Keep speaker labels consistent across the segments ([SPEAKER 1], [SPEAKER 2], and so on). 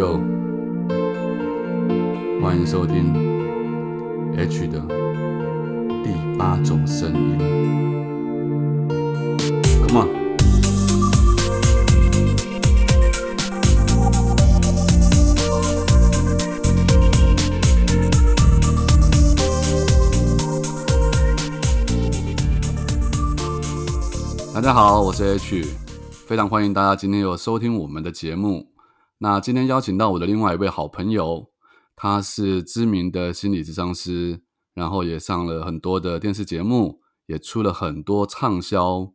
[SPEAKER 1] 哟，欢迎收听 H 的第八种声音。Come on。大家好，我是 H，非常欢迎大家今天有收听我们的节目。那今天邀请到我的另外一位好朋友，他是知名的心理咨商师，然后也上了很多的电视节目，也出了很多畅销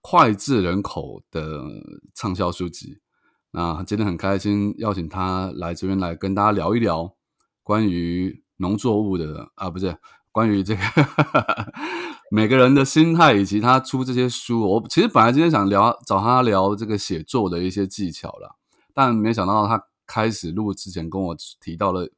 [SPEAKER 1] 脍炙人口的畅销书籍。那今天很开心邀请他来这边来跟大家聊一聊关于农作物的啊，不是关于这个。每个人的心态以及他出这些书，我其实本来今天想聊找他聊这个写作的一些技巧了，但没想到他开始录之前跟我提到了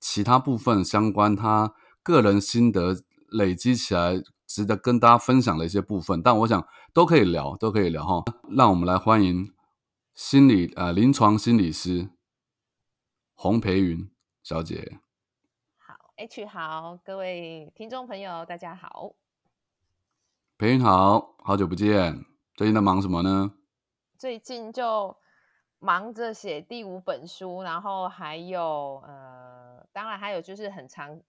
[SPEAKER 1] 其他部分相关他个人心得累积起来值得跟大家分享的一些部分，但我想都可以聊，都可以聊哈。让我们来欢迎心理呃临床心理师洪培云小姐。
[SPEAKER 2] 好，H 好，各位听众朋友，大家好。
[SPEAKER 1] 培云好，好久不见，最近在忙什么呢？
[SPEAKER 2] 最近就忙着写第五本书，然后还有呃，当然还有就是很长，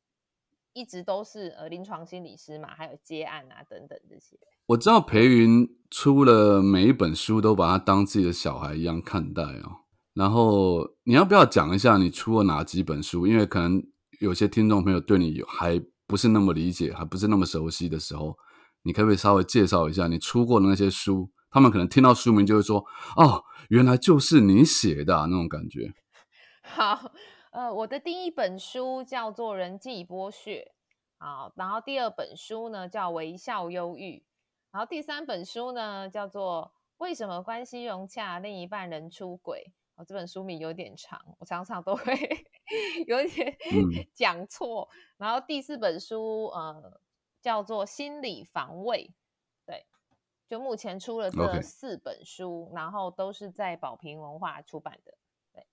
[SPEAKER 2] 一直都是呃临床心理师嘛，还有接案啊等等这些。
[SPEAKER 1] 我知道裴云出了每一本书都把它当自己的小孩一样看待哦。然后你要不要讲一下你出了哪几本书？因为可能有些听众朋友对你有还不是那么理解，还不是那么熟悉的时候。你可不可以稍微介绍一下你出过的那些书？他们可能听到书名就会说：“哦，原来就是你写的那种感觉。”
[SPEAKER 2] 好，呃，我的第一本书叫做《人际剥削》，好，然后第二本书呢叫《微笑忧郁》，然后第三本书呢叫做《为什么关系融洽另一半人出轨》。哦，这本书名有点长，我常常都会 有点 讲错。然后第四本书，呃。叫做心理防卫，对，就目前出了这四本书，然后都是在宝瓶文化出版的。对，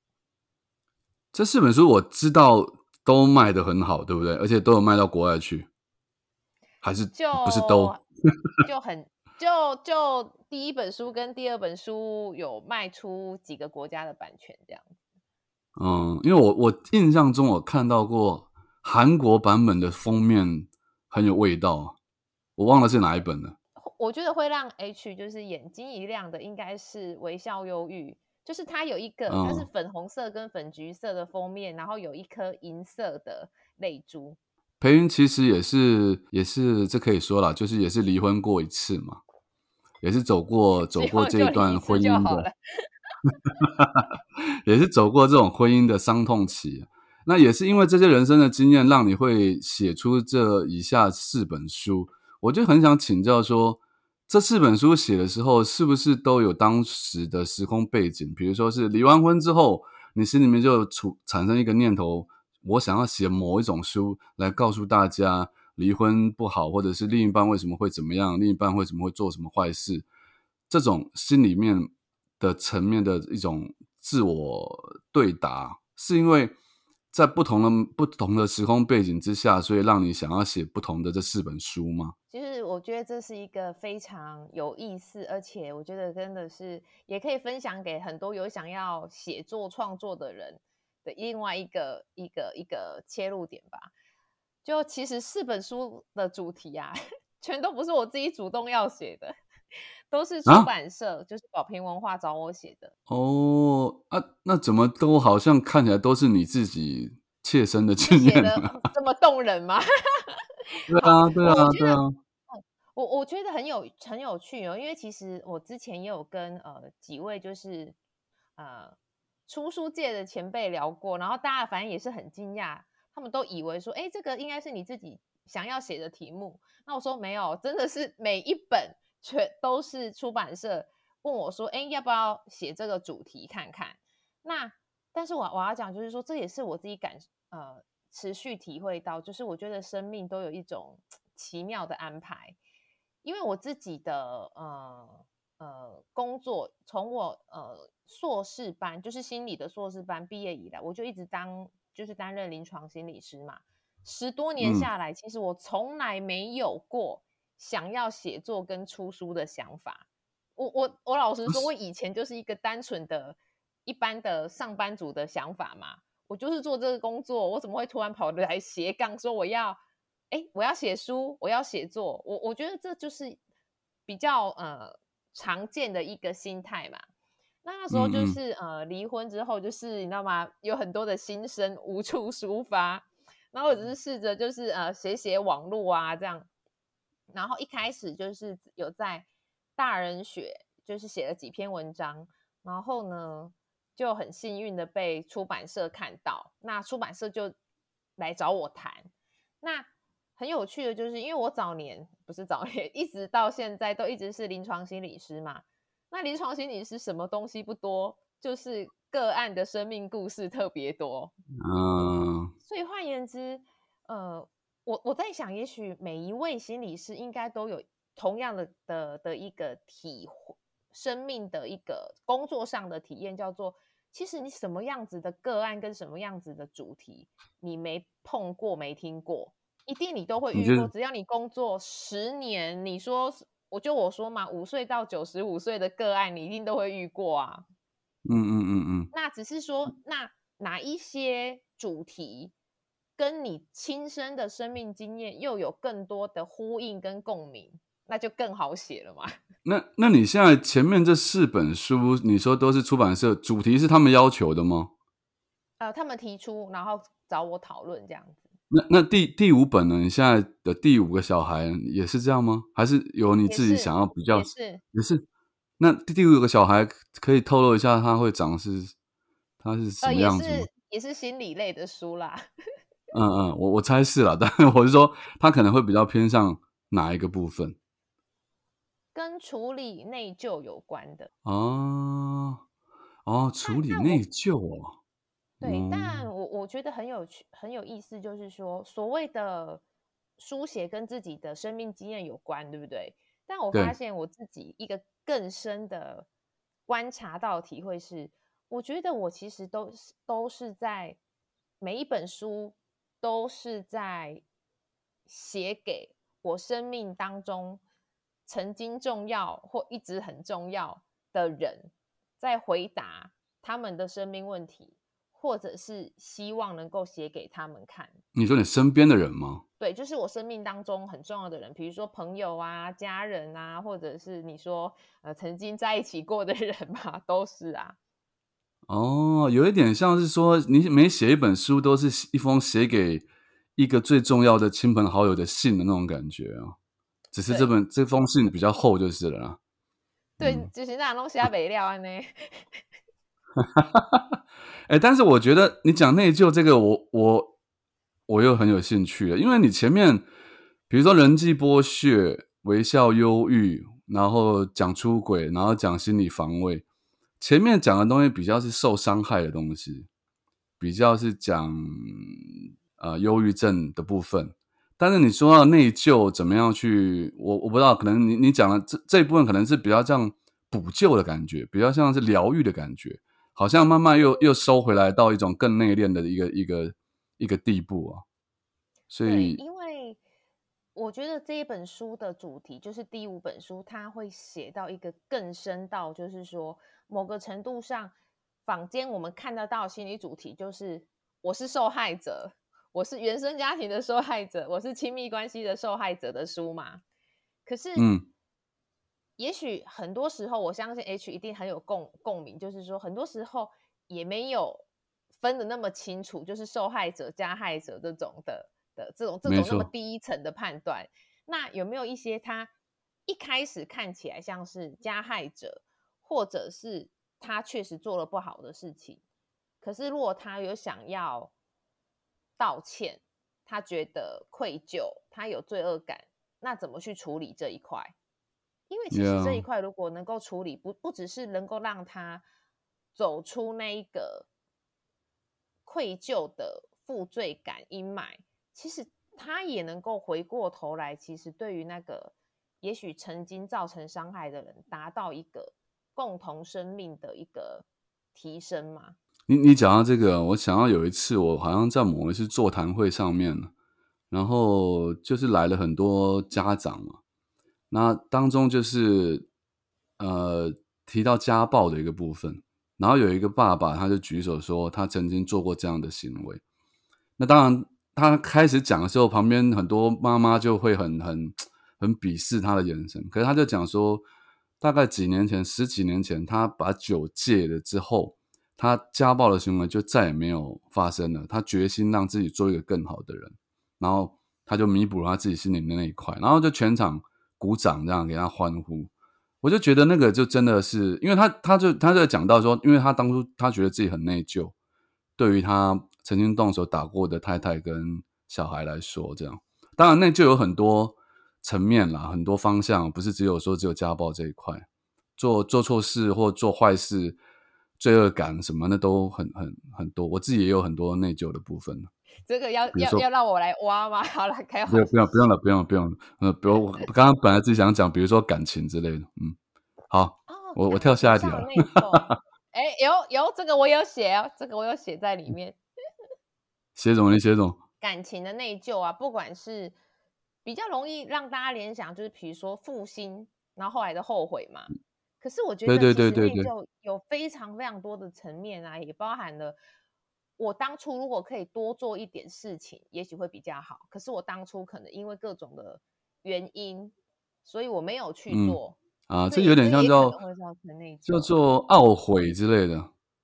[SPEAKER 1] 这四本书我知道都卖的很好，对不对？而且都有卖到国外去，还是
[SPEAKER 2] 就
[SPEAKER 1] 不是都
[SPEAKER 2] 就很就就第一本书跟第二本书有卖出几个国家的版权这样子。
[SPEAKER 1] 嗯，因为我我印象中我看到过韩国版本的封面。很有味道，我忘了是哪一本了。
[SPEAKER 2] 我觉得会让 H 就是眼睛一亮的，应该是微笑忧郁，就是它有一个它是粉红色跟粉橘色的封面，然后有一颗银色的泪珠。
[SPEAKER 1] 裴云其实也是也是这可以说了，就是也是离婚过一次嘛，也是走过走过这一段婚姻的，也是走过这种婚姻的伤痛期。那也是因为这些人生的经验，让你会写出这以下四本书。我就很想请教说，这四本书写的时候，是不是都有当时的时空背景？比如说是离完婚之后，你心里面就出产生一个念头，我想要写某一种书来告诉大家离婚不好，或者是另一半为什么会怎么样，另一半为什么会做什么坏事，这种心里面的层面的一种自我对答，是因为。在不同的不同的时空背景之下，所以让你想要写不同的这四本书吗？
[SPEAKER 2] 其实我觉得这是一个非常有意思，而且我觉得真的是也可以分享给很多有想要写作创作的人的另外一个一个一个切入点吧。就其实四本书的主题啊，全都不是我自己主动要写的。都是出版社，就是宝瓶文化找我写的
[SPEAKER 1] 哦啊，那怎么都好像看起来都是你自己切身的经验
[SPEAKER 2] 这么动人吗？
[SPEAKER 1] 对啊，对啊，对啊。
[SPEAKER 2] 我我觉得很有很有趣哦，因为其实我之前也有跟呃几位就是呃出书界的前辈聊过，然后大家反正也是很惊讶，他们都以为说，哎，这个应该是你自己想要写的题目。那我说没有，真的是每一本。全都是出版社问我说：“哎，要不要写这个主题看看？”那但是我我要讲就是说，这也是我自己感呃持续体会到，就是我觉得生命都有一种奇妙的安排。因为我自己的呃呃工作，从我呃硕士班，就是心理的硕士班毕业以来，我就一直当就是担任临床心理师嘛。十多年下来，其实我从来没有过想要写作跟出书的想法。我我我老实说，我以前就是一个单纯的、一般的上班族的想法嘛。我就是做这个工作，我怎么会突然跑来斜杠说我要，哎，我要写书，我要写作？我我觉得这就是比较呃常见的一个心态嘛。那那时候就是呃离婚之后，就是你知道吗？有很多的心声无处抒发，然后我只是试着就是呃写写网络啊这样，然后一开始就是有在。大人学就是写了几篇文章，然后呢就很幸运的被出版社看到，那出版社就来找我谈。那很有趣的就是，因为我早年不是早年，一直到现在都一直是临床心理师嘛。那临床心理师什么东西不多，就是个案的生命故事特别多。嗯，所以换言之，呃，我我在想，也许每一位心理师应该都有。同样的的的一个体会生命的一个工作上的体验，叫做其实你什么样子的个案跟什么样子的主题，你没碰过没听过，一定你都会遇过。只要你工作十年，你说我就我说嘛，五岁到九十五岁的个案，你一定都会遇过啊。
[SPEAKER 1] 嗯嗯嗯嗯。
[SPEAKER 2] 那只是说，那哪一些主题跟你亲身的生命经验又有更多的呼应跟共鸣？那就更好写了嘛。
[SPEAKER 1] 那那你现在前面这四本书，你说都是出版社主题是他们要求的吗？
[SPEAKER 2] 呃，他们提出，然后找我讨论这样子。
[SPEAKER 1] 那那第第五本呢？你现在的第五个小孩也是这样吗？还是有你自己想要比较？
[SPEAKER 2] 是
[SPEAKER 1] 也是。那第第五个小孩可以透露一下他会长是他是什么样子吗？
[SPEAKER 2] 也是心理类的书啦。
[SPEAKER 1] 嗯嗯，我我猜是了，但我是说他可能会比较偏向哪一个部分？
[SPEAKER 2] 跟处理内疚有关的
[SPEAKER 1] 哦哦，处理内疚哦，
[SPEAKER 2] 对，但我我觉得很有趣，很有意思，就是说所谓的书写跟自己的生命经验有关，对不对？但我发现我自己一个更深的观察到体会是，我觉得我其实都是都是在每一本书都是在写给我生命当中。曾经重要或一直很重要的人，在回答他们的生命问题，或者是希望能够写给他们看。
[SPEAKER 1] 你说你身边的人吗？
[SPEAKER 2] 对，就是我生命当中很重要的人，比如说朋友啊、家人啊，或者是你说呃曾经在一起过的人嘛，都是啊。
[SPEAKER 1] 哦，有一点像是说，你每写一本书，都是一封写给一个最重要的亲朋好友的信的那种感觉啊。只是这本这封信比较厚就是了啦。
[SPEAKER 2] 对，就是那东西要备料呢。
[SPEAKER 1] 哎，但是我觉得你讲内疚这个，我我我又很有兴趣了，因为你前面比如说人际剥削、微笑忧郁，然后讲出轨，然后讲心理防卫，前面讲的东西比较是受伤害的东西，比较是讲呃忧郁症的部分。但是你说到内疚怎么样去，我我不知道，可能你你讲的这这一部分可能是比较像补救的感觉，比较像是疗愈的感觉，好像慢慢又又收回来到一种更内敛的一个一个一个地步啊。所以，
[SPEAKER 2] 因我觉得这一本书的主题就是第五本书，它会写到一个更深到，就是说某个程度上，坊间我们看得到心理主题就是我是受害者。我是原生家庭的受害者，我是亲密关系的受害者的书嘛？可是，嗯，也许很多时候，我相信 H 一定很有共共鸣，就是说，很多时候也没有分的那么清楚，就是受害者、加害者这种的的这种这种那么第一层的判断。那有没有一些他一开始看起来像是加害者，或者是他确实做了不好的事情，可是如果他有想要。道歉，他觉得愧疚，他有罪恶感，那怎么去处理这一块？因为其实这一块如果能够处理，不不只是能够让他走出那一个愧疚的负罪感阴霾，其实他也能够回过头来，其实对于那个也许曾经造成伤害的人，达到一个共同生命的一个提升嘛？
[SPEAKER 1] 你你讲到这个，我想到有一次，我好像在某一次座谈会上面，然后就是来了很多家长嘛，那当中就是呃提到家暴的一个部分，然后有一个爸爸他就举手说他曾经做过这样的行为，那当然他开始讲的时候，旁边很多妈妈就会很很很鄙视他的眼神，可是他就讲说，大概几年前十几年前，他把酒戒了之后。他家暴的行为就再也没有发生了。他决心让自己做一个更好的人，然后他就弥补了他自己心里的那一块，然后就全场鼓掌，这样给他欢呼。我就觉得那个就真的是，因为他他就他就讲到说，因为他当初他觉得自己很内疚，对于他曾经动手打过的太太跟小孩来说，这样当然那就有很多层面啦，很多方向，不是只有说只有家暴这一块，做做错事或做坏事。罪恶感什么的都很很很多，我自己也有很多内疚的部分。
[SPEAKER 2] 这个要要要让我来挖吗？好了，开
[SPEAKER 1] 不用不用不用了，不用不用。呃，比如我刚刚本来自己想讲，比如说感情之类的。嗯，好，我我跳下一题了。
[SPEAKER 2] 哎，有有这个我有写哦，这个我有写在里面。
[SPEAKER 1] 写什么？你写什么？
[SPEAKER 2] 感情的内疚啊，不管是比较容易让大家联想，就是比如说负心，然后后来的后悔嘛。可是我觉得，其实内疚有非常非常多的层面啊，也包含了我当初如果可以多做一点事情，也许会比较好。可是我当初可能因为各种的原因，所以我没有去做
[SPEAKER 1] 啊。这有点像叫叫做懊悔之类的。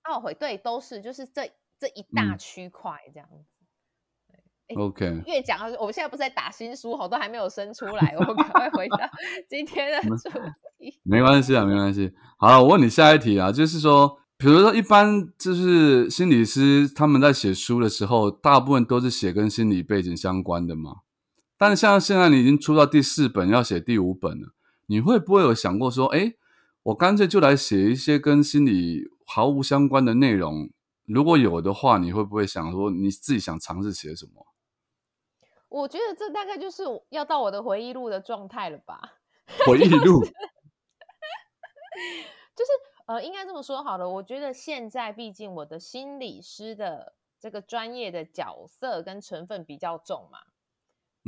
[SPEAKER 2] 懊悔，对，都是就是这这一大区块这样子。
[SPEAKER 1] OK，
[SPEAKER 2] 越讲，我们现在不是在打新书，好多还没有生出来，我赶快回到 今天的主题。
[SPEAKER 1] 没关系啊，没关系。好了，我问你下一题啊，就是说，比如说，一般就是心理师他们在写书的时候，大部分都是写跟心理背景相关的嘛。但是像现在你已经出到第四本，要写第五本了，你会不会有想过说，哎，我干脆就来写一些跟心理毫无相关的内容？如果有的话，你会不会想说，你自己想尝试写什么？
[SPEAKER 2] 我觉得这大概就是要到我的回忆录的状态了吧？
[SPEAKER 1] 回忆录，
[SPEAKER 2] 就是呃，应该这么说好了。我觉得现在毕竟我的心理师的这个专业的角色跟成分比较重嘛，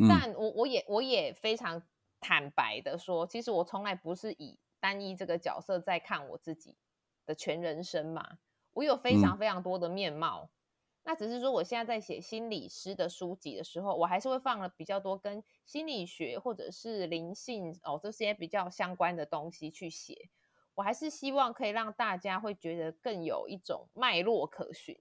[SPEAKER 2] 但我我也我也非常坦白的说，其实我从来不是以单一这个角色在看我自己的全人生嘛，我有非常非常多的面貌。那只是说，我现在在写心理师的书籍的时候，我还是会放了比较多跟心理学或者是灵性哦这些比较相关的东西去写。我还是希望可以让大家会觉得更有一种脉络可循。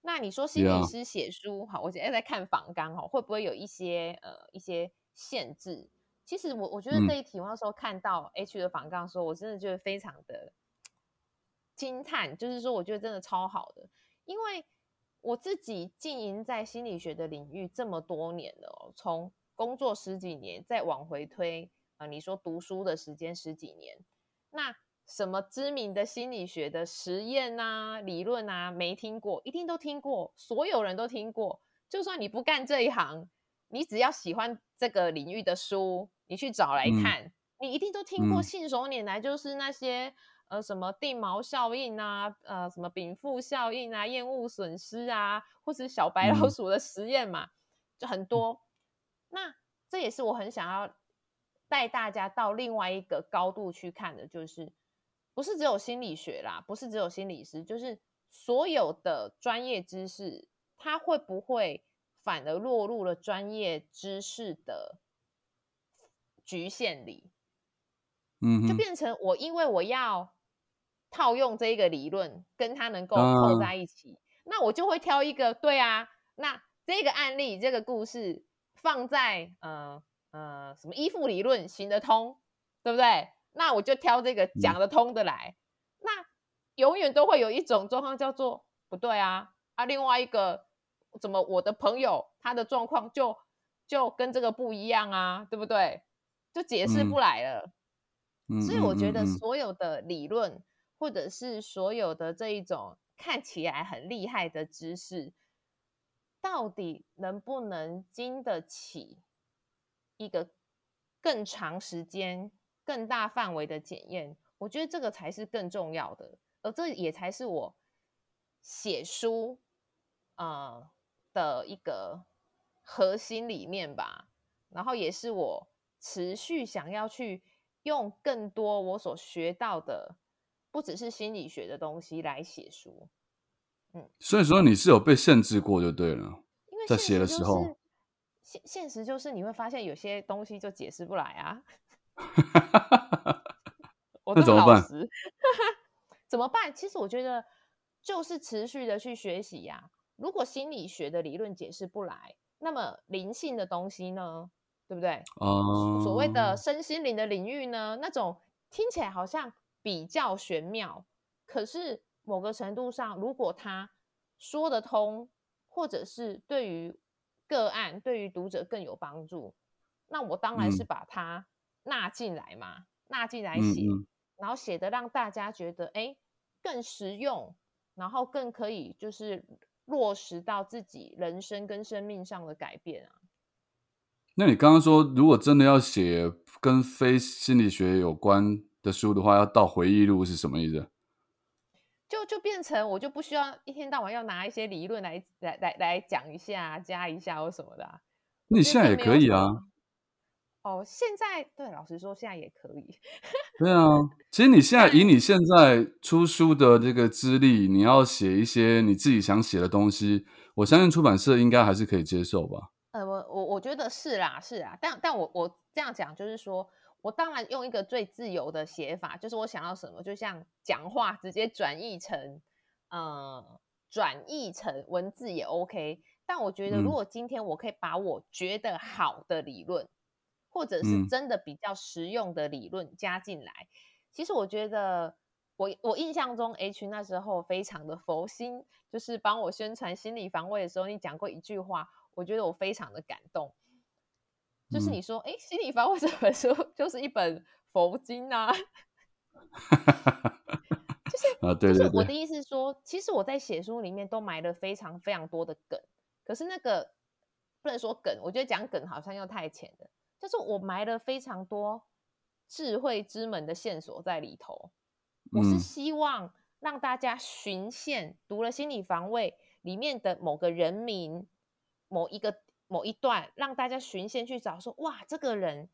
[SPEAKER 2] 那你说心理师写书，好，我现在在看访纲哦，会不会有一些呃一些限制？其实我我觉得这一题，我那时候看到 H 的访纲，说我真的觉得非常的惊叹，就是说我觉得真的超好的，因为。我自己经营在心理学的领域这么多年了，从工作十几年再往回推啊，你说读书的时间十几年，那什么知名的心理学的实验啊、理论啊，没听过，一定都听过，所有人都听过。就算你不干这一行，你只要喜欢这个领域的书，你去找来看，你一定都听过，信手拈来就是那些。呃，什么地锚效应啊，呃，什么禀赋效应啊，厌恶损失啊，或是小白老鼠的实验嘛，就很多。那这也是我很想要带大家到另外一个高度去看的，就是不是只有心理学啦，不是只有心理师，就是所有的专业知识，它会不会反而落入了专业知识的局限里？
[SPEAKER 1] 嗯，
[SPEAKER 2] 就变成我因为我要。套用这一个理论，跟它能够扣在一起，那我就会挑一个对啊。那这个案例、这个故事放在呃呃什么依附理论行得通，对不对？那我就挑这个讲得通的来。那永远都会有一种状况叫做不对啊啊！另外一个怎么我的朋友他的状况就就跟这个不一样啊，对不对？就解释不来了。所以我觉得所有的理论。或者是所有的这一种看起来很厉害的知识，到底能不能经得起一个更长时间、更大范围的检验，我觉得这个才是更重要的，而这也才是我写书呃的一个核心理念吧。然后也是我持续想要去用更多我所学到的，不只是心理学的东西来写书。
[SPEAKER 1] 嗯，所以说你是有被限制过就对了，
[SPEAKER 2] 因为
[SPEAKER 1] 在写的时候。
[SPEAKER 2] 现现实就是你会发现有些东西就解释不来啊，
[SPEAKER 1] 那怎么办？
[SPEAKER 2] 怎么办？其实我觉得就是持续的去学习呀。如果心理学的理论解释不来，那么灵性的东西呢？对不对？哦，所谓的身心灵的领域呢，那种听起来好像比较玄妙，可是某个程度上，如果他说得通，或者是对于。个案对于读者更有帮助，那我当然是把它纳进来嘛，纳进来写，然后写的让大家觉得哎更实用，然后更可以就是落实到自己人生跟生命上的改变啊。
[SPEAKER 1] 那你刚刚说，如果真的要写跟非心理学有关的书的话，要到回忆录是什么意思？
[SPEAKER 2] 就就变成我就不需要一天到晚要拿一些理论来来来来讲一下、加一下或什么的。
[SPEAKER 1] 那你现在也可以啊。
[SPEAKER 2] 哦，现在对，老实说，现在也可以。
[SPEAKER 1] 对啊，其实你现在以你现在出书的这个资历，你要写一些你自己想写的东西，我相信出版社应该还是可以接受吧。
[SPEAKER 2] 呃，我我我觉得是啦，是啊，但但我我这样讲就是说。我当然用一个最自由的写法，就是我想要什么，就像讲话直接转译成，呃，转译成文字也 OK。但我觉得，如果今天我可以把我觉得好的理论，或者是真的比较实用的理论加进来，其实我觉得，我我印象中 H 那时候非常的佛心，就是帮我宣传心理防卫的时候，你讲过一句话，我觉得我非常的感动。就是你说，哎，《心理防卫 》这本书就是一本佛经啊，就是
[SPEAKER 1] 啊，对对对，
[SPEAKER 2] 我的意思是说，其实我在写书里面都埋了非常非常多的梗，可是那个不能说梗，我觉得讲梗好像又太浅了，就是我埋了非常多智慧之门的线索在里头，我是希望让大家循线读了《心理防卫》里面的某个人名，某一个。某一段让大家循线去找，说哇，这个人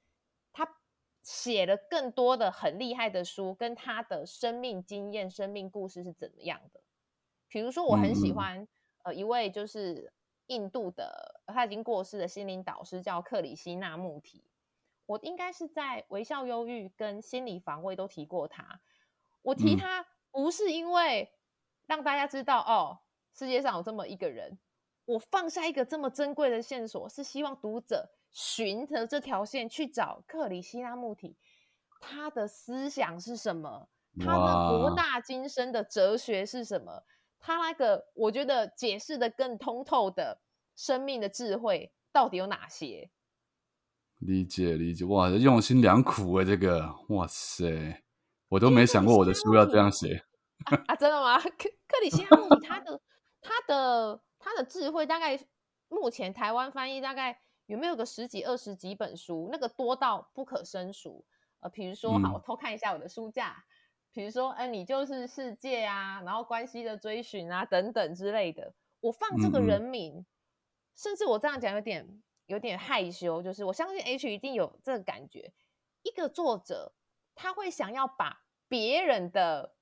[SPEAKER 2] 他写了更多的很厉害的书，跟他的生命经验、生命故事是怎么样的？比如说，我很喜欢呃一位就是印度的，他已经过世的心灵导师叫克里希纳穆提。我应该是在微笑忧郁跟心理防卫都提过他。我提他不是因为让大家知道哦，世界上有这么一个人。我放下一个这么珍贵的线索，是希望读者循着这条线去找克里希那穆提，他的思想是什么？他的博大精深的哲学是什么？他那个我觉得解释的更通透的生命的智慧到底有哪些？
[SPEAKER 1] 理解理解，哇，用心良苦啊！这个，哇塞，我都没想过我的书要这样写
[SPEAKER 2] 啊！真的吗？克克里希那穆提他的他的。他的智慧大概目前台湾翻译大概有没有个十几二十几本书？那个多到不可胜数。呃，比如说，好，我偷看一下我的书架，比如说，哎，你就是世界啊，然后关系的追寻啊，等等之类的。我放这个人名，甚至我这样讲有点有点害羞，就是我相信 H 一定有这个感觉。一个作者他会想要把别人的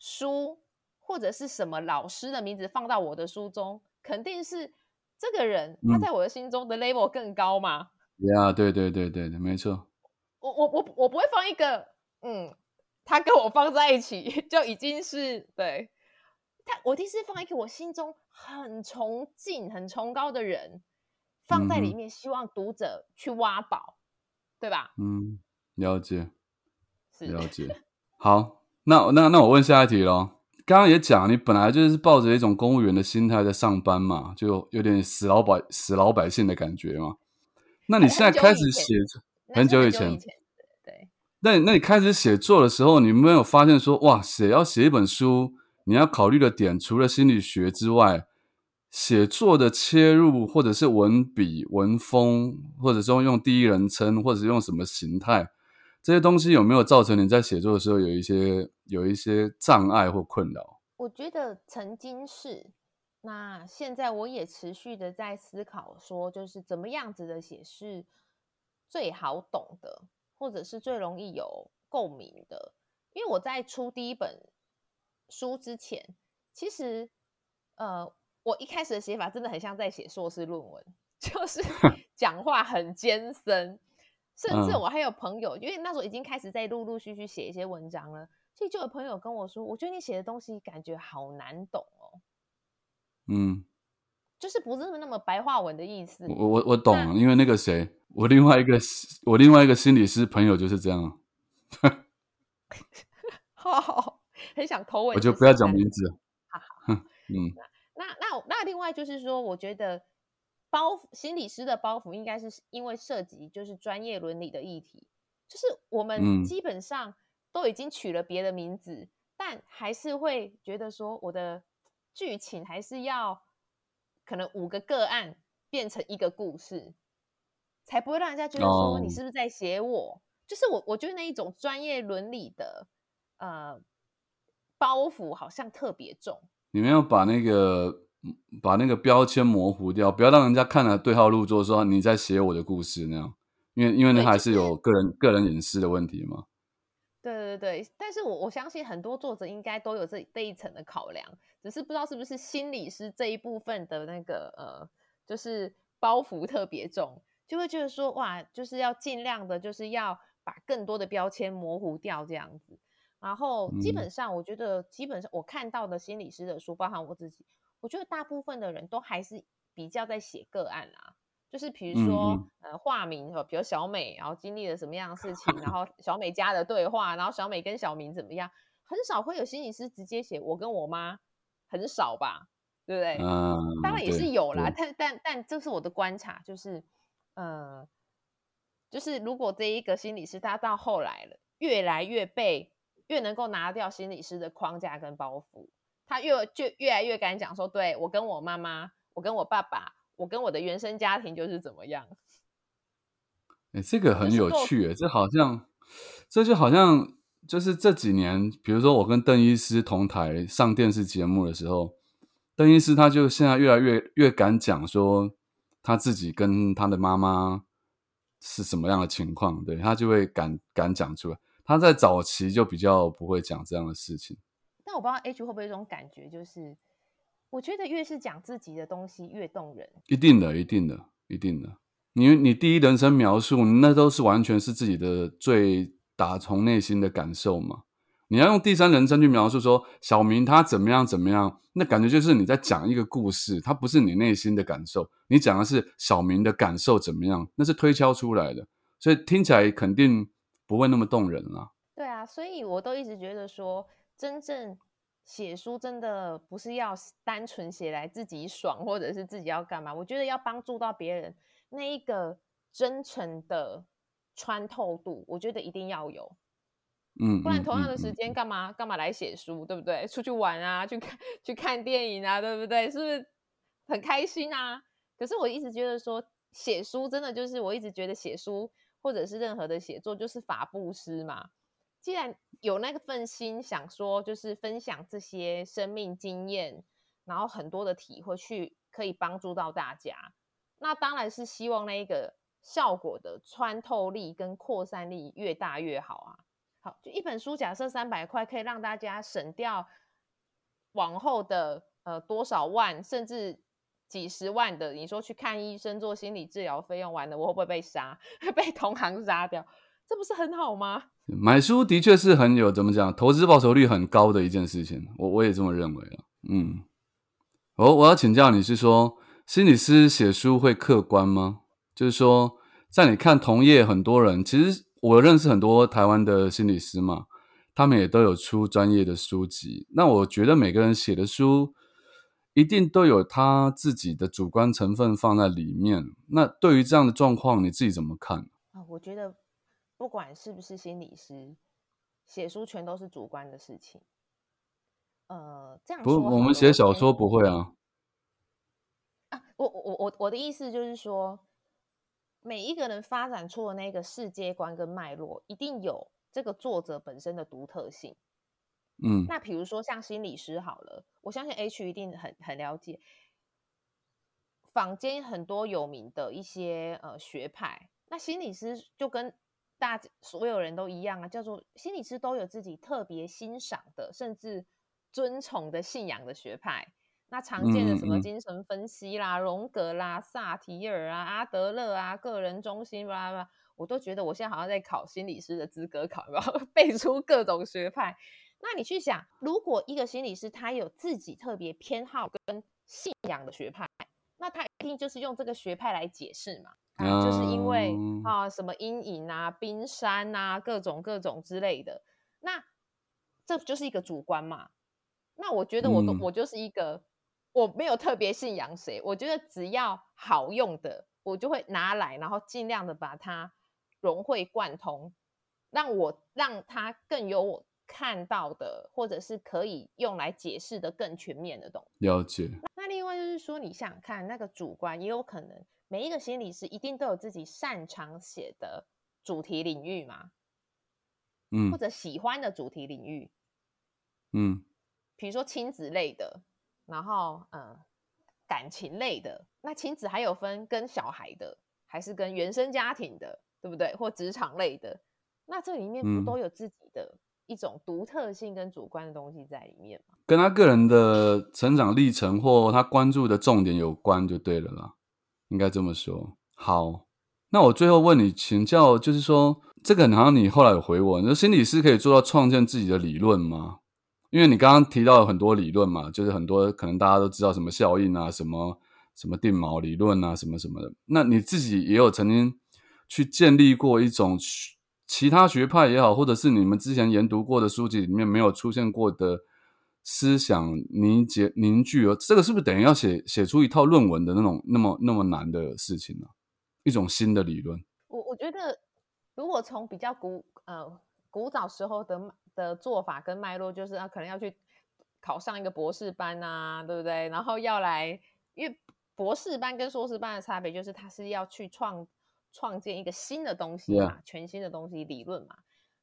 [SPEAKER 2] 书或者是什么老师的名字放到我的书中。肯定是这个人，他在我的心中的 level 更高嘛？
[SPEAKER 1] 呀，对对对对对，没错。
[SPEAKER 2] 我我我我不会放一个，嗯，他跟我放在一起 就已经是对他，我一定是放一个我心中很崇敬、很崇高的人放在里面，希望读者去挖宝，对吧？
[SPEAKER 1] 嗯，了解，了解。好，那那那我问下一题喽。刚刚也讲，你本来就是抱着一种公务员的心态在上班嘛，就有点死老百死老百姓的感觉嘛。那你现在开始写，
[SPEAKER 2] 很久
[SPEAKER 1] 以前，
[SPEAKER 2] 对。
[SPEAKER 1] 那那你开始写作的时候，你没有发现说，哇，写要写一本书，你要考虑的点除了心理学之外，写作的切入，或者是文笔、文风，或者说用第一人称，或者是用什么形态，这些东西有没有造成你在写作的时候有一些有一些障碍或困扰？
[SPEAKER 2] 我觉得曾经是，那现在我也持续的在思考，说就是怎么样子的写是最好懂的，或者是最容易有共鸣的。因为我在出第一本书之前，其实呃。我一开始的写法真的很像在写硕士论文，就是 讲话很艰深，甚至我还有朋友，因为那时候已经开始在陆陆续续写一些文章了，所以就有朋友跟我说：“我觉得你写的东西感觉好难懂哦。”
[SPEAKER 1] 嗯，
[SPEAKER 2] 就是不是那么白话文的意思。
[SPEAKER 1] 我我我懂，因为那个谁，我另外一个我另外一个心理师朋友就是这样。
[SPEAKER 2] 好，很想偷问，
[SPEAKER 1] 我就不要讲名字。
[SPEAKER 2] 好好，嗯。那那那另外就是说，我觉得包心理师的包袱应该是因为涉及就是专业伦理的议题，就是我们基本上都已经取了别的名字，但还是会觉得说我的剧情还是要可能五个个案变成一个故事，才不会让人家觉得说你是不是在写我？就是我我觉得那一种专业伦理的呃包袱好像特别重。
[SPEAKER 1] 你们要把那个把那个标签模糊掉，不要让人家看了对号入座，说你在写我的故事那样，因为因为那还是有个人个人隐私的问题嘛。
[SPEAKER 2] 对对对，但是我我相信很多作者应该都有这这一层的考量，只是不知道是不是心理师这一部分的那个呃，就是包袱特别重，就会觉得说哇，就是要尽量的，就是要把更多的标签模糊掉这样子。然后基本上，我觉得基本上我看到的心理师的书，包含我自己，我觉得大部分的人都还是比较在写个案啊，就是比如说呃化名，比如小美，然后经历了什么样的事情，然后小美家的对话，然后小美跟小明怎么样，很少会有心理师直接写我跟我妈，很少吧，对不对？
[SPEAKER 1] 嗯，
[SPEAKER 2] 当然也是有啦，但但但这是我的观察，就是呃，就是如果这一个心理师他到后来了，越来越被越能够拿掉心理师的框架跟包袱，他越就越来越敢讲说，对我跟我妈妈，我跟我爸爸，我跟我的原生家庭就是怎么样。
[SPEAKER 1] 哎，这个很有趣，这好像，这就好像就是这几年，比如说我跟邓医师同台上电视节目的时候，邓医师他就现在越来越越敢讲说他自己跟他的妈妈是什么样的情况，对他就会敢敢讲出来。他在早期就比较不会讲这样的事情，
[SPEAKER 2] 但我不知道 H 会不会一种感觉，就是我觉得越是讲自己的东西越动人，
[SPEAKER 1] 一定的，一定的，一定的。你你第一人称描述，那都是完全是自己的最打从内心的感受嘛。你要用第三人称去描述说小明他怎么样怎么样，那感觉就是你在讲一个故事，它不是你内心的感受，你讲的是小明的感受怎么样，那是推敲出来的，所以听起来肯定。不会那么动人了。
[SPEAKER 2] 对啊，所以我都一直觉得说，真正写书真的不是要单纯写来自己爽，或者是自己要干嘛。我觉得要帮助到别人，那一个真诚的穿透度，我觉得一定要有。
[SPEAKER 1] 嗯，
[SPEAKER 2] 不然同样的时间干嘛干嘛来写书，对不对？出去玩啊，去看去看电影啊，对不对？是不是很开心啊？可是我一直觉得说，写书真的就是我一直觉得写书。或者是任何的写作，就是法布施嘛。既然有那份心，想说就是分享这些生命经验，然后很多的体会，去可以帮助到大家，那当然是希望那一个效果的穿透力跟扩散力越大越好啊。好，就一本书，假设三百块，可以让大家省掉往后的呃多少万，甚至。几十万的，你说去看医生做心理治疗费用完了，我会不会被杀？被同行杀掉？这不是很好吗？
[SPEAKER 1] 买书的确是很有怎么讲，投资报酬率很高的一件事情，我我也这么认为啊。嗯，我我要请教你是说，心理师写书会客观吗？就是说，在你看同业很多人，其实我认识很多台湾的心理师嘛，他们也都有出专业的书籍。那我觉得每个人写的书。一定都有他自己的主观成分放在里面。那对于这样的状况，你自己怎么看
[SPEAKER 2] 啊？我觉得不管是不是心理师，写书全都是主观的事情。呃，这样
[SPEAKER 1] 不，我们写小说不会啊。
[SPEAKER 2] 啊，我我我我的意思就是说，每一个人发展出的那个世界观跟脉络，一定有这个作者本身的独特性。
[SPEAKER 1] 嗯
[SPEAKER 2] 那比如说像心理师好了，我相信 H 一定很很了解，坊间很多有名的一些呃学派，那心理师就跟大家所有人都一样啊，叫做心理师都有自己特别欣赏的，甚至尊崇的信仰的学派。那常见的什么精神分析啦、荣格啦、萨提尔啊、阿德勒啊、个人中心啦啦，我都觉得我现在好像在考心理师的资格考，然后 背出各种学派？那你去想，如果一个心理师他有自己特别偏好跟信仰的学派，那他一定就是用这个学派来解释嘛。啊，就是因为
[SPEAKER 1] 嗯
[SPEAKER 2] 啊什么阴影啊、冰山啊、各种各种之类的，那这就是一个主观嘛。那我觉得我都、
[SPEAKER 1] 嗯
[SPEAKER 2] 我就是一个我没有特别信仰谁，我觉得只要好用的，我就会拿来，然后尽量的把它融会贯通，让我让它更有我看到的，或者是可以用来解释的更全面的东西。
[SPEAKER 1] 了解，
[SPEAKER 2] 外就是说，你想想看，那个主观也有可能，每一个心理师一定都有自己擅长写的主题领域嘛，
[SPEAKER 1] 嗯
[SPEAKER 2] 或者喜欢的主题领域，
[SPEAKER 1] 嗯
[SPEAKER 2] 比如说亲子类的，然后嗯感情类的。那亲子还有分跟小孩的，还是跟原生家庭的，对不对？或职场类的，那这里面不
[SPEAKER 1] 嗯
[SPEAKER 2] 都有自己的一种独特性跟主观的东西在里面吗？
[SPEAKER 1] 跟他个人的成长历程或他关注的重点有关就对了啦，应该这么说。好，那我最后问你请教，就是说这个好像你后来有回我，你说心理师可以做到创建自己的理论吗？因为你刚刚提到很多理论嘛，就是很多可能大家都知道什么效应啊，什么什么定锚理论啊，什么什么的。那你自己也有曾经去建立过一种其他学派也好，或者是你们之前研读过的书籍里面没有出现过的思想凝结凝聚了，这个是不是等于要写写出一套论文的那种那么那么难的事情呢、一种新的理论，
[SPEAKER 2] 我我觉得，如果从比较古呃古早时候的的做法跟脉络，就是啊，可能要去考上一个博士班啊，对不对？然后要来，因为博士班跟硕士班的差别就是，他是要去创创建一个新的东西嘛全新的东西理论嘛。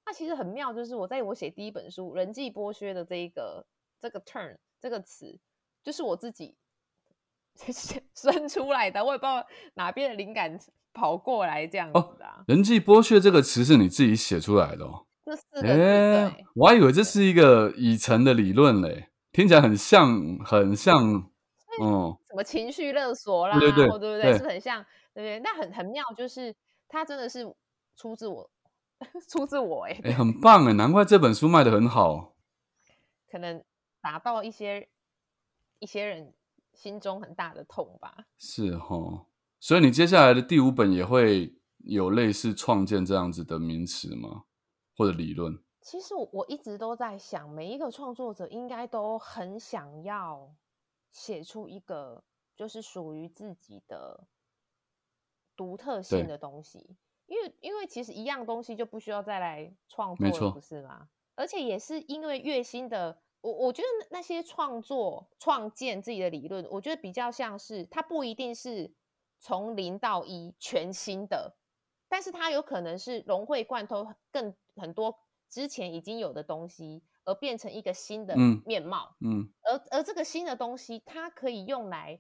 [SPEAKER 2] 那其实很妙，就是我在我写第一本书《人际剥削》的这一个这个 turn 这个词，就是我自己 生出来的，我也不知道哪边的灵感跑过来这样
[SPEAKER 1] 哦
[SPEAKER 2] 子的、啊。
[SPEAKER 1] 人际剥削这个词是你自己写出来的哦。
[SPEAKER 2] 这四个字，
[SPEAKER 1] 哎、我还以为这是一个已成的理论嘞，听起来很像，很像，嗯，
[SPEAKER 2] 什么情绪勒索啦，
[SPEAKER 1] 对对对
[SPEAKER 2] 对不对？
[SPEAKER 1] 对
[SPEAKER 2] 是不是很像，对不对？那很很妙，就是它真的是出自我，出自我哎、
[SPEAKER 1] 哎、很棒哎，难怪这本书卖的很好。
[SPEAKER 2] 可能打到一些一些人心中很大的痛吧。
[SPEAKER 1] 是哈，所以你接下来的第五本也会有类似创建这样子的名词吗？或者理论？
[SPEAKER 2] 其实我我一直都在想，每一个创作者应该都很想要写出一个就是属于自己的独特性的东西，因为因为其实一样东西就不需要再来创作了，
[SPEAKER 1] 没错
[SPEAKER 2] 不是吗？而且也是因为月薪的，我我觉得那些创作创建自己的理论，我觉得比较像是它不一定是从零到一全新的，但是它有可能是融会贯通更很多之前已经有的东西，而变成一个新的
[SPEAKER 1] 嗯
[SPEAKER 2] 面貌。
[SPEAKER 1] 嗯
[SPEAKER 2] 而而这个新的东西，它可以用来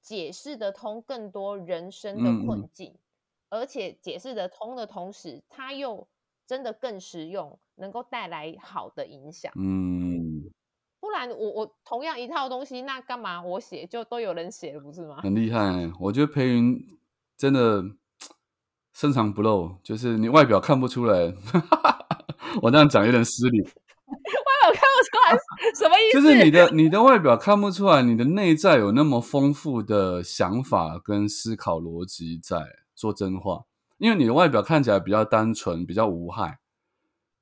[SPEAKER 2] 解释得通更多人生的困境，而且解释得通的同时，它又真的更实用，能够带来好的影响。
[SPEAKER 1] 嗯，
[SPEAKER 2] 不然我我同样一套东西，那干嘛我写就都有人写了，不是吗？
[SPEAKER 1] 很厉害欸。我觉得裴云真的深藏不露，就是你外表看不出来。我这样讲有点失礼，
[SPEAKER 2] 外表看不出来什么意思？
[SPEAKER 1] 就是你的你的外表看不出来，你的内在有那么丰富的想法跟思考逻辑在。说真话，因为你的外表看起来比较单纯，比较无害，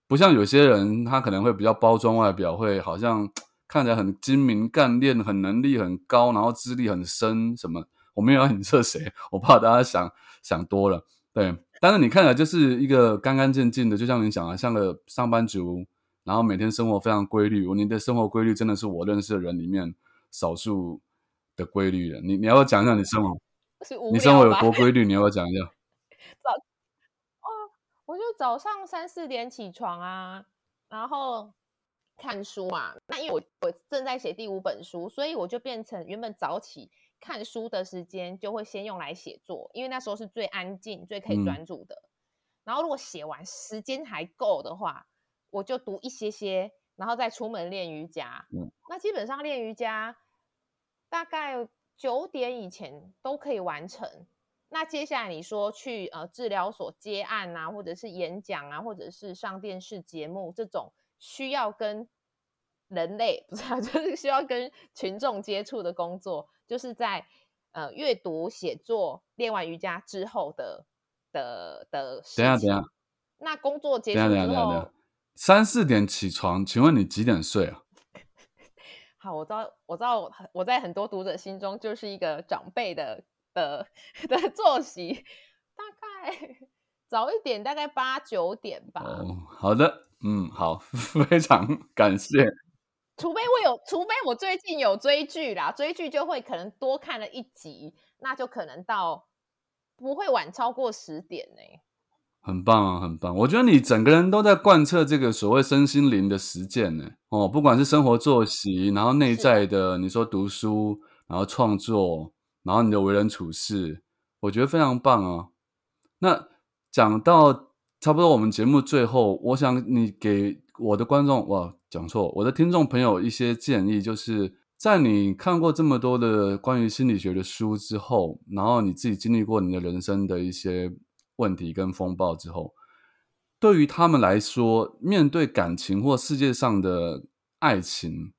[SPEAKER 1] 不像有些人他可能会比较包装外表，会好像看起来很精明干练，很能力很高，然后资历很深什么。我没有要影射谁，我怕大家想想多了。对，但是你看起来就是一个干干净净的，就像你讲啊，像个上班族，然后每天生活非常规律。你的生活规律真的是我认识的人里面少数的规律了。你你要不要讲一下你生活？你生活有？多规律？你要不要讲一下？
[SPEAKER 2] 早我就早上三四点起床啊，然后看书嘛。那因为我我正在写第五本书，所以我就变成原本早起看书的时间就会先用来写作，因为那时候是最安静、最可以
[SPEAKER 1] 嗯
[SPEAKER 2] 专注的。然后如果写完时间还够的话，我就读一些些，然后再出门练瑜伽。
[SPEAKER 1] 嗯
[SPEAKER 2] 那基本上练瑜伽大概九点以前都可以完成。那接下来你说去呃治疗所接案啊，或者是演讲啊，或者是上电视节目这种需要跟人类 不是、啊，就是需要跟群众接触的工作，就是在呃阅读、写作、练完瑜伽之后的的的事
[SPEAKER 1] 等一下，等一下，
[SPEAKER 2] 那工作结束之后，，
[SPEAKER 1] 三四点起床，请问你几点睡啊？
[SPEAKER 2] 好，我知道，我知道我，我在很多读者心中就是一个长辈的的的作息，大概早一点，大概八九点吧。
[SPEAKER 1] 哦，好的，嗯，好，非常感谢。
[SPEAKER 2] 除非我有，除非我最近有追剧啦，追剧就会可能多看了一集，那就可能到不会晚超过十点呢、
[SPEAKER 1] 很棒啊，很棒！我觉得你整个人都在贯彻这个所谓身心灵的实践呢。哦，不管是生活作息，然后内在的，你说读书，然后创作，然后你的为人处事，我觉得非常棒啊。那讲到差不多我们节目最后，我想你给我的观众，哇，讲错，我的听众朋友一些建议，就是在你看过这么多的关于心理学的书之后，然后你自己经历过你的人生的一些问题跟风暴之后，对于他们来说，面对感情或世界上的爱情，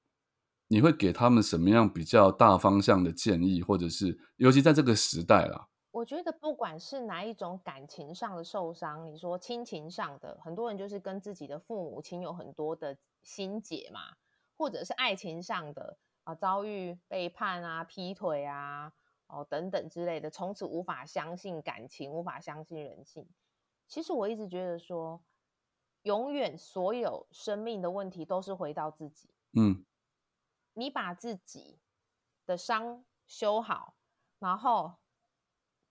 [SPEAKER 1] 你会给他们什么样比较大方向的建议，或者是尤其在这个时代啦，
[SPEAKER 2] 我觉得不管是哪一种感情上的受伤，你说亲情上的，很多人就是跟自己的父母亲有很多的心结嘛，或者是爱情上的啊，遭遇背叛啊、劈腿啊、哦等等之类的，从此无法相信感情，无法相信人性。其实我一直觉得说，永远所有生命的问题都是回到自己。
[SPEAKER 1] 嗯
[SPEAKER 2] 你把自己的伤修好，然后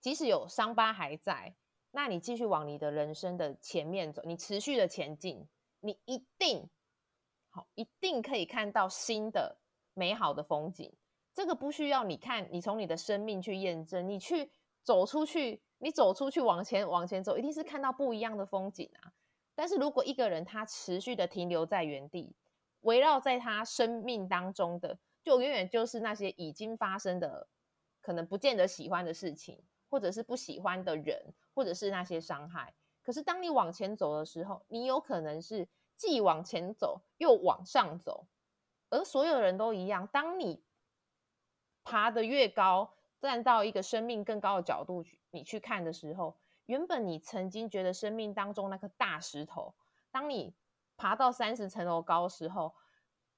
[SPEAKER 2] 即使有伤疤还在，那你继续往你的人生的前面走，你持续的前进，你一定好，一定可以看到新的美好的风景。这个不需要你看，你从你的生命去验证，你去走出去，你走出去往前往前走，一定是看到不一样的风景啊。但是如果一个人他持续的停留在原地，围绕在他生命当中的，就永远就是那些已经发生的，可能不见得喜欢的事情，或者是不喜欢的人，或者是那些伤害。可是当你往前走的时候，你有可能是既往前走又往上走，而所有人都一样。当你爬得越高，站到一个生命更高的角度去，你去看的时候，原本你曾经觉得生命当中那颗大石头，当你爬到三十层楼高的时候，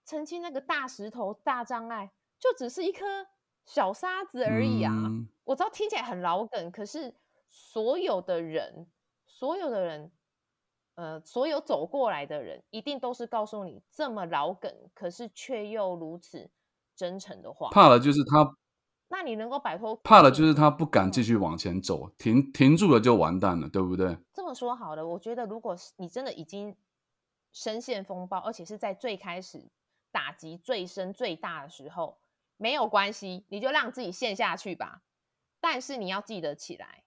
[SPEAKER 2] 曾经那个大石头、大障碍，就只是一颗小沙子而已啊！
[SPEAKER 1] 嗯
[SPEAKER 2] 我知道听起来很老梗，可是所有的人，所有的人，呃，所有走过来的人，一定都是告诉你这么老梗，可是却又如此真诚的话。
[SPEAKER 1] 怕了就是他
[SPEAKER 2] 那你能够摆脱
[SPEAKER 1] 怕了就是他不敢继
[SPEAKER 2] 嗯
[SPEAKER 1] 续往前走，停停住了就完蛋了，对不对？
[SPEAKER 2] 这么说好了，我觉得如果是你真的已经深陷风暴，而且是在最开始打击最深最大的时候，没有关系，你就让自己陷下去吧。但是你要记得起来，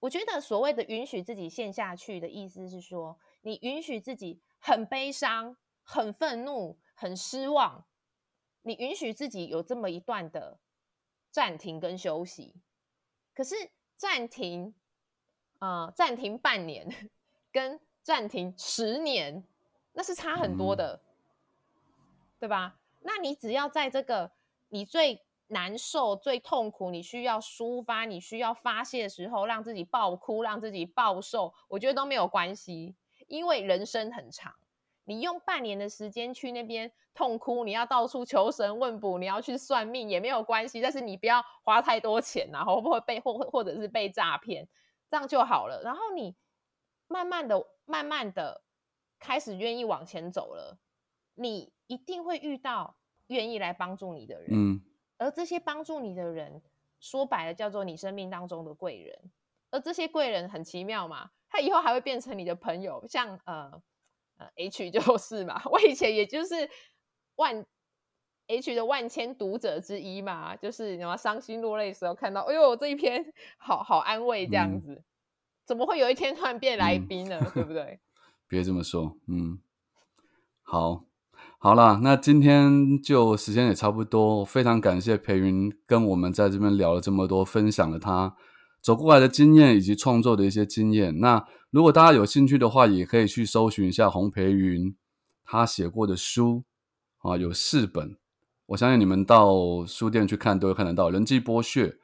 [SPEAKER 2] 我觉得所谓的允许自己陷下去的意思是说，你允许自己很悲伤、很愤怒、很失望，你允许自己有这么一段的暂停跟休息。可是暂停，呃，暂停半年跟暂停十年，那是差很多
[SPEAKER 1] 嗯
[SPEAKER 2] 的，对吧？那你只要在这个你最难受、最痛苦，你需要抒发、你需要发泄的时候，让自己爆哭，让自己暴瘦，我觉得都没有关系，因为人生很长。你用半年的时间去那边痛哭，你要到处求神问卜，你要去算命也没有关系，但是你不要花太多钱然后会不会被或或或者是被诈骗，这样就好了。然后你慢慢的、慢慢的开始愿意往前走了，你一定会遇到愿意来帮助你的人。
[SPEAKER 1] 嗯
[SPEAKER 2] 而这些帮助你的人，说白了叫做你生命当中的贵人。而这些贵人很奇妙嘛，他以后还会变成你的朋友，像呃呃 H 就是嘛，我以前也就是万 H 的万千读者之一嘛，就是什么伤心落泪的时候看到，哎呦这一篇好好安慰这样子，怎么会有一天突然变来宾呢？对不对？
[SPEAKER 1] 别这么说，嗯，好，好啦，那今天就时间也差不多，非常感谢裴云跟我们在这边聊了这么多，分享了他。走过来的经验以及创作的一些经验，那如果大家有兴趣的话，也可以去搜寻一下洪培云他写过的书啊，有四本，我相信你们到书店去看都会看得到。人际剥削、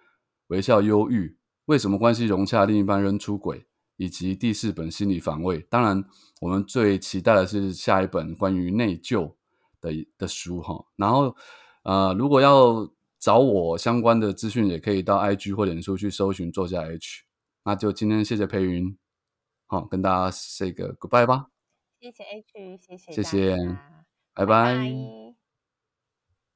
[SPEAKER 1] 微笑忧郁、为什么关系融洽、另一半扔出轨，以及第四本心理防卫。当然，我们最期待的是下一本关于内疚的的书哈。然后，呃，如果要找我相关的资讯，也可以到 IG 或脸书去搜寻作家 H。那就今天谢谢裴云，好跟大家 say 个 goodbye 吧。
[SPEAKER 2] 谢谢 H，谢谢，
[SPEAKER 1] 谢谢，拜拜。